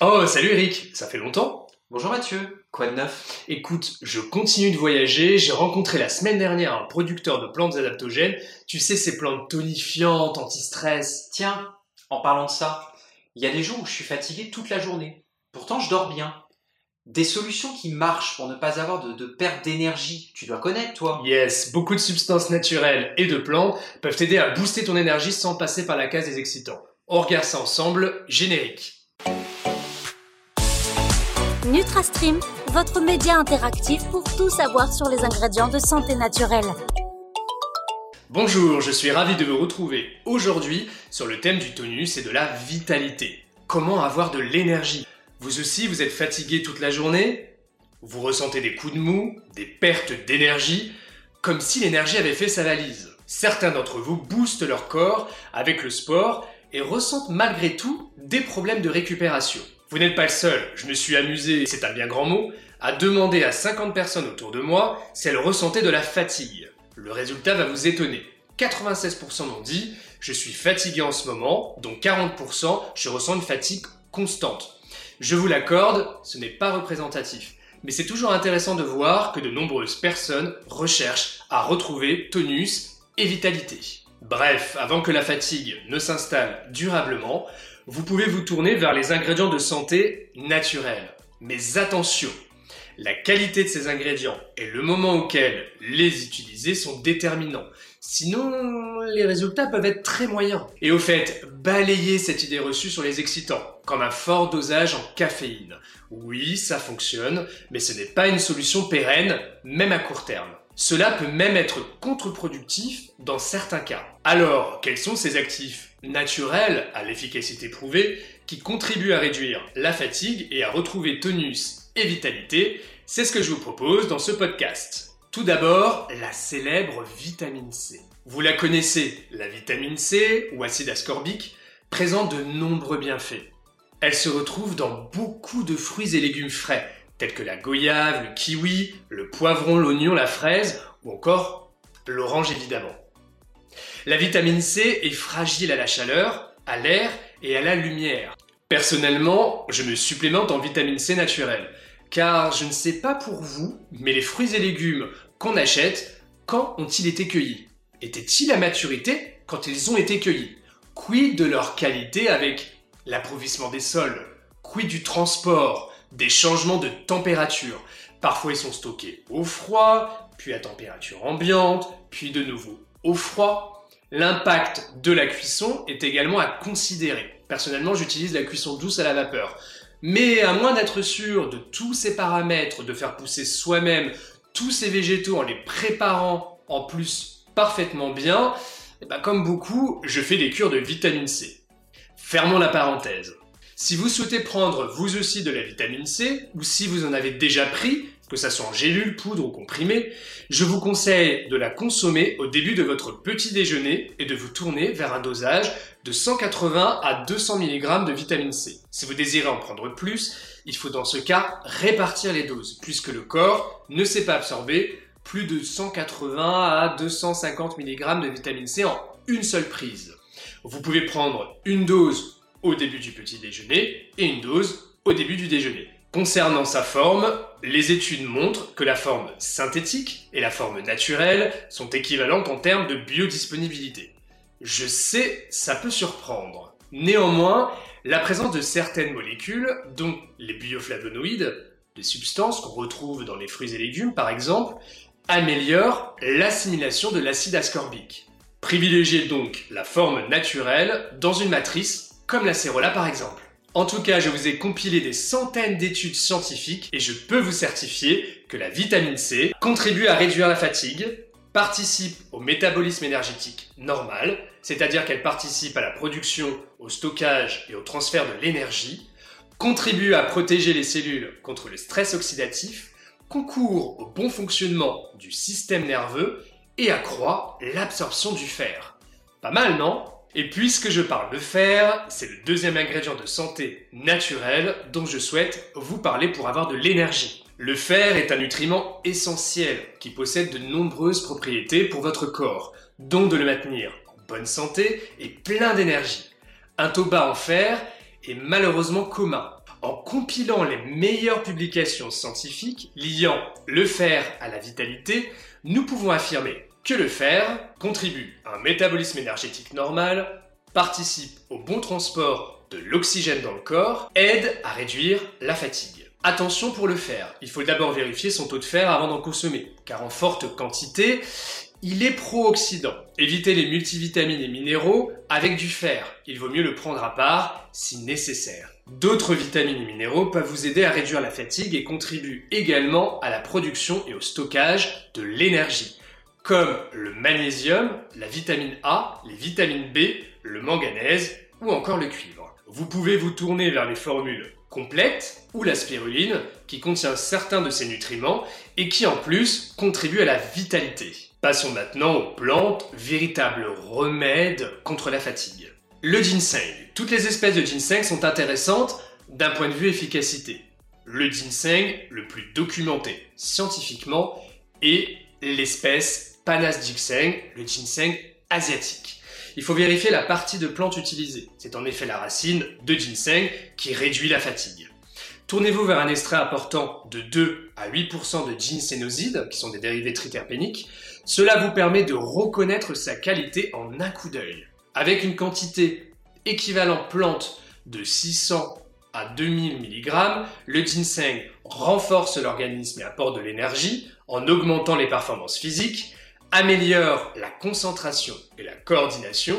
Oh, salut Eric, ça fait longtemps Bonjour Mathieu, quoi de neuf? Écoute, je continue de voyager, j'ai rencontré la semaine dernière un producteur de plantes adaptogènes, tu sais ces plantes tonifiantes, anti-stress. Tiens, en parlant de ça, il y a des jours où je suis fatigué toute la journée. Pourtant je dors bien. Des solutions qui marchent pour ne pas avoir de, de perte d'énergie, tu dois connaître toi. Yes, beaucoup de substances naturelles et de plantes peuvent t'aider à booster ton énergie sans passer par la case des excitants. On regarde ça ensemble, générique. NutraStream, votre média interactif pour tout savoir sur les ingrédients de santé naturelle. Bonjour, je suis ravi de vous retrouver aujourd'hui sur le thème du tonus et de la vitalité. Comment avoir de l'énergie? Vous aussi, vous êtes fatigué toute la journée? Vous ressentez des coups de mou, des pertes d'énergie, comme si l'énergie avait fait sa valise. Certains d'entre vous boostent leur corps avec le sport et ressentent malgré tout des problèmes de récupération. Vous n'êtes pas le seul, je me suis amusé, c'est un bien grand mot, à demander à 50 personnes autour de moi si elles ressentaient de la fatigue. Le résultat va vous étonner. 96% m'ont dit je suis fatigué en ce moment, dont 40% je ressens une fatigue constante. Je vous l'accorde, ce n'est pas représentatif. Mais c'est toujours intéressant de voir que de nombreuses personnes recherchent à retrouver tonus et vitalité. Bref, avant que la fatigue ne s'installe durablement, vous pouvez vous tourner vers les ingrédients de santé naturels. Mais attention, la qualité de ces ingrédients et le moment auquel les utiliser sont déterminants. Sinon, les résultats peuvent être très moyens. Et au fait, balayez cette idée reçue sur les excitants, comme un fort dosage en caféine. Oui, ça fonctionne, mais ce n'est pas une solution pérenne, même à court terme. Cela peut même être contre-productif dans certains cas. Alors, quels sont ces actifs naturels à l'efficacité prouvée qui contribuent à réduire la fatigue et à retrouver tonus et vitalité? C'est ce que je vous propose dans ce podcast. Tout d'abord, la célèbre vitamine C. Vous la connaissez, la vitamine C ou acide ascorbique présente de nombreux bienfaits. Elle se retrouve dans beaucoup de fruits et légumes frais, tels que la goyave, le kiwi, le poivron, l'oignon, la fraise ou encore l'orange évidemment. La vitamine C est fragile à la chaleur, à l'air et à la lumière. Personnellement, je me supplémente en vitamine C naturelle, car je ne sais pas pour vous, mais les fruits et légumes qu'on achète, quand ont-ils été cueillis? Étaient-ils à maturité quand ils ont été cueillis? Quid de leur qualité avec l'approvissement des sols? Quid du transport? Des changements de température. Parfois ils sont stockés au froid, puis à température ambiante, puis de nouveau au froid. L'impact de la cuisson est également à considérer. Personnellement, j'utilise la cuisson douce à la vapeur. Mais à moins d'être sûr de tous ces paramètres, de faire pousser soi-même tous ces végétaux en les préparant en plus parfaitement bien, eh ben, comme beaucoup, je fais des cures de vitamine C. Fermons la parenthèse. Si vous souhaitez prendre vous aussi de la vitamine C, ou si vous en avez déjà pris, que ça soit en gélule, poudre ou comprimé, je vous conseille de la consommer au début de votre petit déjeuner et de vous tourner vers un dosage de 180 à 200 mg de vitamine C. Si vous désirez en prendre plus, il faut dans ce cas répartir les doses, puisque le corps ne sait pas absorber plus de 180 à 250 mg de vitamine C en une seule prise. Vous pouvez prendre une dose au début du petit déjeuner et une dose au début du déjeuner. Concernant sa forme, les études montrent que la forme synthétique et la forme naturelle sont équivalentes en termes de biodisponibilité. Je sais, ça peut surprendre. Néanmoins, la présence de certaines molécules, dont les bioflavonoïdes, des substances qu'on retrouve dans les fruits et légumes par exemple, améliore l'assimilation de l'acide ascorbique. Privilégiez donc la forme naturelle dans une matrice comme la cérola par exemple. En tout cas, je vous ai compilé des centaines d'études scientifiques et je peux vous certifier que la vitamine C contribue à réduire la fatigue, participe au métabolisme énergétique normal, c'est-à-dire qu'elle participe à la production, au stockage et au transfert de l'énergie, contribue à protéger les cellules contre le stress oxydatif, concourt au bon fonctionnement du système nerveux et accroît l'absorption du fer. Pas mal, non? Et puisque je parle de fer, c'est le deuxième ingrédient de santé naturel dont je souhaite vous parler pour avoir de l'énergie. Le fer est un nutriment essentiel qui possède de nombreuses propriétés pour votre corps, dont de le maintenir en bonne santé et plein d'énergie. Un taux bas en fer est malheureusement commun. En compilant les meilleures publications scientifiques liant le fer à la vitalité, nous pouvons affirmer que le fer contribue à un métabolisme énergétique normal, participe au bon transport de l'oxygène dans le corps, aide à réduire la fatigue. Attention pour le fer, il faut d'abord vérifier son taux de fer avant d'en consommer, car en forte quantité, il est pro-oxydant. Évitez les multivitamines et minéraux avec du fer. Il vaut mieux le prendre à part si nécessaire. D'autres vitamines et minéraux peuvent vous aider à réduire la fatigue et contribuent également à la production et au stockage de l'énergie, comme le magnésium, la vitamine A, les vitamines B, le manganèse ou encore le cuivre. Vous pouvez vous tourner vers les formules complètes ou la spiruline qui contient certains de ces nutriments et qui en plus contribue à la vitalité. Passons maintenant aux plantes, véritables remèdes contre la fatigue. Le ginseng. Toutes les espèces de ginseng sont intéressantes d'un point de vue efficacité. Le ginseng le plus documenté scientifiquement est l'espèce Panas ginseng, le ginseng asiatique. Il faut vérifier la partie de plante utilisée. C'est en effet la racine de ginseng qui réduit la fatigue. Tournez-vous vers un extrait apportant de 2 à 8% de ginsénosides, qui sont des dérivés triterpéniques. Cela vous permet de reconnaître sa qualité en un coup d'œil. Avec une quantité équivalente plante de 600 à 2000 mg, le ginseng renforce l'organisme et apporte de l'énergie en augmentant les performances physiques, améliore la concentration et la coordination,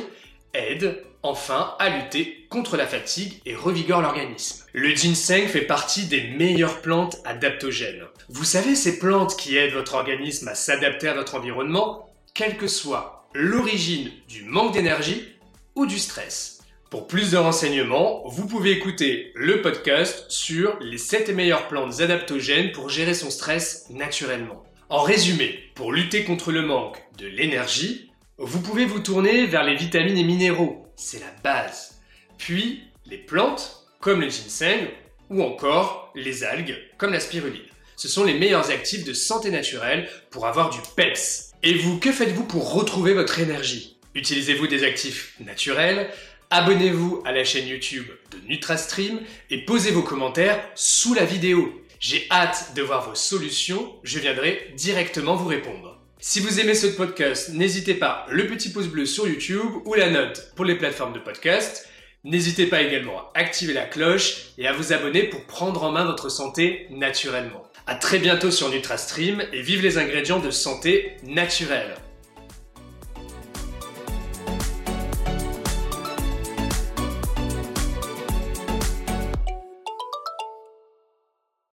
aide enfin à lutter contre la fatigue et revigore l'organisme. Le ginseng fait partie des meilleures plantes adaptogènes. Vous savez ces plantes qui aident votre organisme à s'adapter à votre environnement, quelle que soit l'origine du manque d'énergie ou du stress. Pour plus de renseignements, vous pouvez écouter le podcast sur les 7 meilleures plantes adaptogènes pour gérer son stress naturellement. En résumé, pour lutter contre le manque de l'énergie, vous pouvez vous tourner vers les vitamines et minéraux, c'est la base. Puis les plantes, comme le ginseng, ou encore les algues, comme la spiruline. Ce sont les meilleurs actifs de santé naturelle pour avoir du PEPS. Et vous, que faites-vous pour retrouver votre énergie? Utilisez-vous des actifs naturels? Abonnez-vous à la chaîne YouTube de NutraStream et posez vos commentaires sous la vidéo. J'ai hâte de voir vos solutions, je viendrai directement vous répondre. Si vous aimez ce podcast, n'hésitez pas le petit pouce bleu sur YouTube ou la note pour les plateformes de podcast. N'hésitez pas également à activer la cloche et à vous abonner pour prendre en main votre santé naturellement. A très bientôt sur NutraStream et vive les ingrédients de santé naturelle.